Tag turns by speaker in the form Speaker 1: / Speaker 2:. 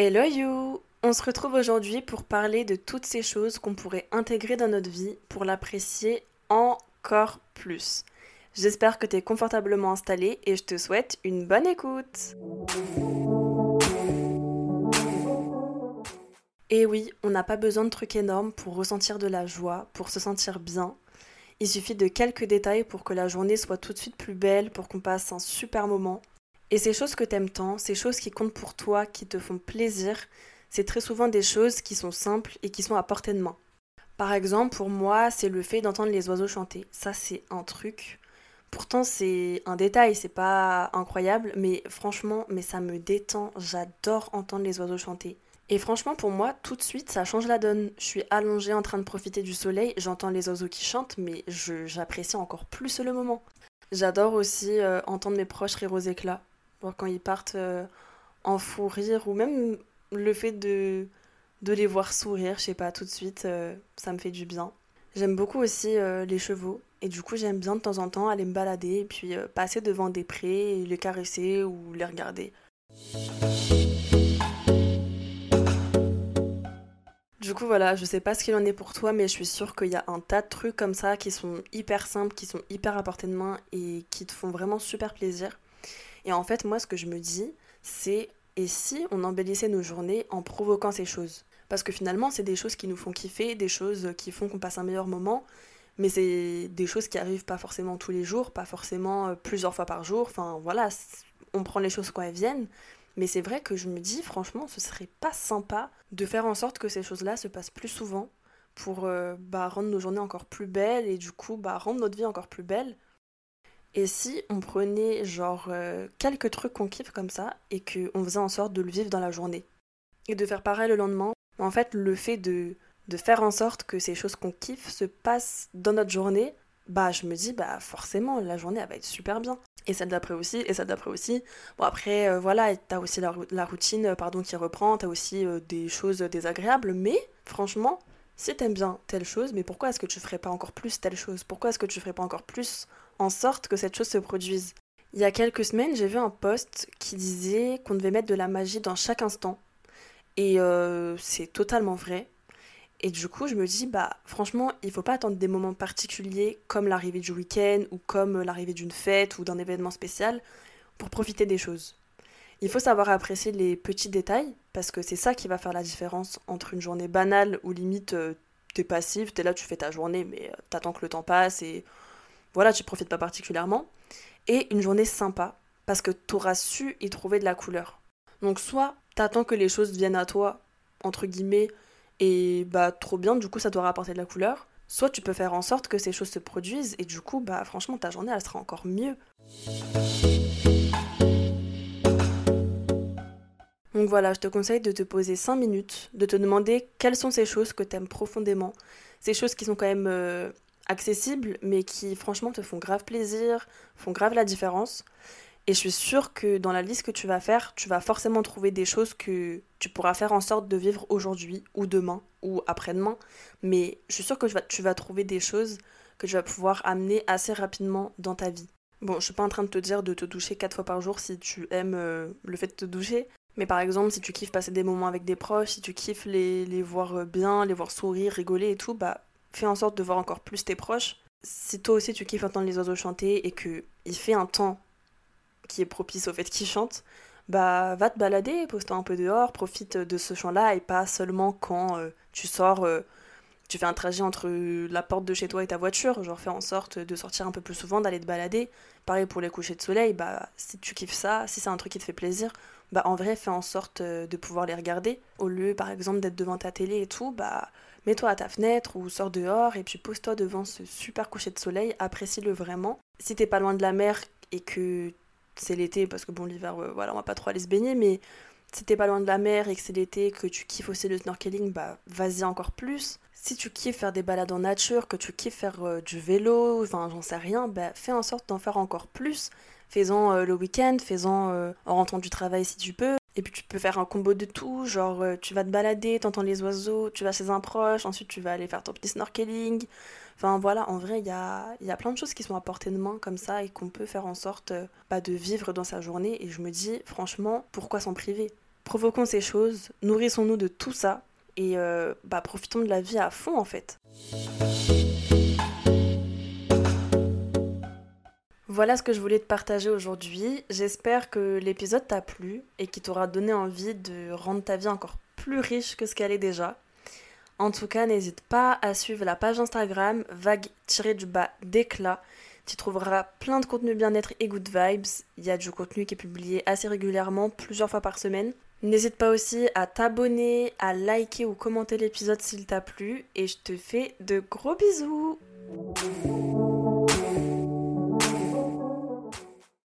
Speaker 1: Hello you On se retrouve aujourd'hui pour parler de toutes ces choses qu'on pourrait intégrer dans notre vie pour l'apprécier encore plus. J'espère que tu es confortablement installé et je te souhaite une bonne écoute. Et oui, on n'a pas besoin de trucs énormes pour ressentir de la joie, pour se sentir bien. Il suffit de quelques détails pour que la journée soit tout de suite plus belle, pour qu'on passe un super moment. Et ces choses que t'aimes tant, ces choses qui comptent pour toi, qui te font plaisir, c'est très souvent des choses qui sont simples et qui sont à portée de main. Par exemple, pour moi, c'est le fait d'entendre les oiseaux chanter. Ça, c'est un truc. Pourtant, c'est un détail, c'est pas incroyable, mais franchement, mais ça me détend. J'adore entendre les oiseaux chanter. Et franchement, pour moi, tout de suite, ça change la donne. Je suis allongée en train de profiter du soleil, j'entends les oiseaux qui chantent, mais j'apprécie encore plus le moment. J'adore aussi euh, entendre mes proches rire aux éclats quand ils partent euh, en fou rire, ou même le fait de, de les voir sourire, je sais pas, tout de suite, euh, ça me fait du bien. J'aime beaucoup aussi euh, les chevaux, et du coup j'aime bien de temps en temps aller me balader, et puis passer devant des prés, et les caresser ou les regarder. Du coup, voilà, je sais pas ce qu'il en est pour toi, mais je suis sûre qu'il y a un tas de trucs comme ça qui sont hyper simples, qui sont hyper à portée de main et qui te font vraiment super plaisir. Et en fait, moi, ce que je me dis, c'est et si on embellissait nos journées en provoquant ces choses? Parce que finalement, c'est des choses qui nous font kiffer, des choses qui font qu'on passe un meilleur moment, mais c'est des choses qui arrivent pas forcément tous les jours, pas forcément euh, plusieurs fois par jour. Enfin, voilà, on prend les choses quand elles viennent. Mais c'est vrai que je me dis, franchement, ce serait pas sympa de faire en sorte que ces choses-là se passent plus souvent pour euh, bah, rendre nos journées encore plus belles et du coup bah, rendre notre vie encore plus belle et si on prenait genre euh, quelques trucs qu'on kiffe comme ça et qu'on faisait en sorte de le vivre dans la journée et de faire pareil le lendemain, en fait le fait de, de faire en sorte que ces choses qu'on kiffe se passent dans notre journée, bah je me dis bah forcément la journée elle va être super bien. Et celle d'après aussi, et celle d'après aussi. Bon après euh, voilà, t'as aussi la, routine euh, pardon qui reprend, t'as aussi des choses désagréables, mais franchement si t'aimes bien telle chose, mais pourquoi est-ce que tu ferais pas encore plus telle chose? Pourquoi est-ce que tu ferais pas encore plus en sorte que cette chose se produise? Il y a quelques semaines, j'ai vu un post qui disait qu'on devait mettre de la magie dans chaque instant. Et euh, c'est totalement vrai. Et du coup, je me dis, bah franchement, il faut pas attendre des moments particuliers comme l'arrivée du week-end ou comme l'arrivée d'une fête ou d'un événement spécial pour profiter des choses. Il faut savoir apprécier les petits détails, parce que c'est ça qui va faire la différence entre une journée banale où limite euh, t'es passive, t'es là, tu fais ta journée, mais euh, t'attends que le temps passe et voilà, tu profites pas particulièrement, et une journée sympa, parce que t'auras su y trouver de la couleur. Donc soit t'attends que les choses viennent à toi, entre guillemets, et bah trop bien, du coup ça doit rapporter de la couleur, soit tu peux faire en sorte que ces choses se produisent, et du coup, bah franchement, ta journée, elle sera encore mieux. Donc voilà, je te conseille de te poser 5 minutes, de te demander quelles sont ces choses que tu aimes profondément, ces choses qui sont quand même euh, accessibles, mais qui franchement te font grave plaisir, font grave la différence. Et je suis sûre que dans la liste que tu vas faire, tu vas forcément trouver des choses que tu pourras faire en sorte de vivre aujourd'hui ou demain ou après-demain. Mais je suis sûre que tu vas, trouver des choses que tu vas pouvoir amener assez rapidement dans ta vie. Bon, je suis pas en train de te dire de te doucher quatre fois par jour si tu aimes euh, le fait de te doucher, mais par exemple, si tu kiffes passer des moments avec des proches, si tu kiffes les, voir euh, bien, les voir sourire, rigoler et tout, bah fais en sorte de voir encore plus tes proches. Si toi aussi tu kiffes entendre les oiseaux chanter et que il fait un temps qui est propice au fait qu'ils chantent, bah va te balader, pose-toi un peu dehors, profite de ce chant-là et pas seulement quand euh, tu sors, euh, tu fais un trajet entre la porte de chez toi et ta voiture, genre fais en sorte de sortir un peu plus souvent, d'aller te balader. Pareil pour les couchers de soleil, bah si tu kiffes ça, si c'est un truc qui te fait plaisir, bah en vrai fais en sorte euh, de pouvoir les regarder. Au lieu par exemple d'être devant ta télé et tout bah mets-toi à ta fenêtre ou sors dehors et puis pose-toi devant ce super coucher de soleil. Apprécie-le vraiment. Si t'es pas loin de la mer et que c'est l'été parce que bon l'hiver voilà on va pas trop aller se baigner mais si t'es pas loin de la mer et que c'est l'été que tu kiffes aussi le snorkeling bah vas-y encore plus si tu kiffes faire des balades en nature que tu kiffes faire euh, du vélo enfin j'en sais rien bah fais en sorte d'en faire encore plus Fais-en euh, le week-end, fais-en euh, en rentrant du travail si tu peux. Et puis tu peux faire un combo de tout, genre tu vas te balader, t'entends les oiseaux, tu vas chez un proche, ensuite tu vas aller faire ton petit snorkeling. Enfin voilà, en vrai, il y a, y a plein de choses qui sont à portée de main comme ça et qu'on peut faire en sorte bah, de vivre dans sa journée. Et je me dis, franchement, pourquoi s'en priver? Provoquons ces choses, nourrissons-nous de tout ça et euh, bah, profitons de la vie à fond en fait. Voilà ce que je voulais te partager aujourd'hui. J'espère que l'épisode t'a plu et qu'il t'aura donné envie de rendre ta vie encore plus riche que ce qu'elle est déjà. En tout cas, n'hésite pas à suivre la page Instagram vague-du-bas d'éclat. Tu trouveras plein de contenu bien-être et good vibes. Il y a du contenu qui est publié assez régulièrement, plusieurs fois par semaine. N'hésite pas aussi à t'abonner, à liker ou commenter l'épisode s'il t'a plu. Et je te fais de gros bisous.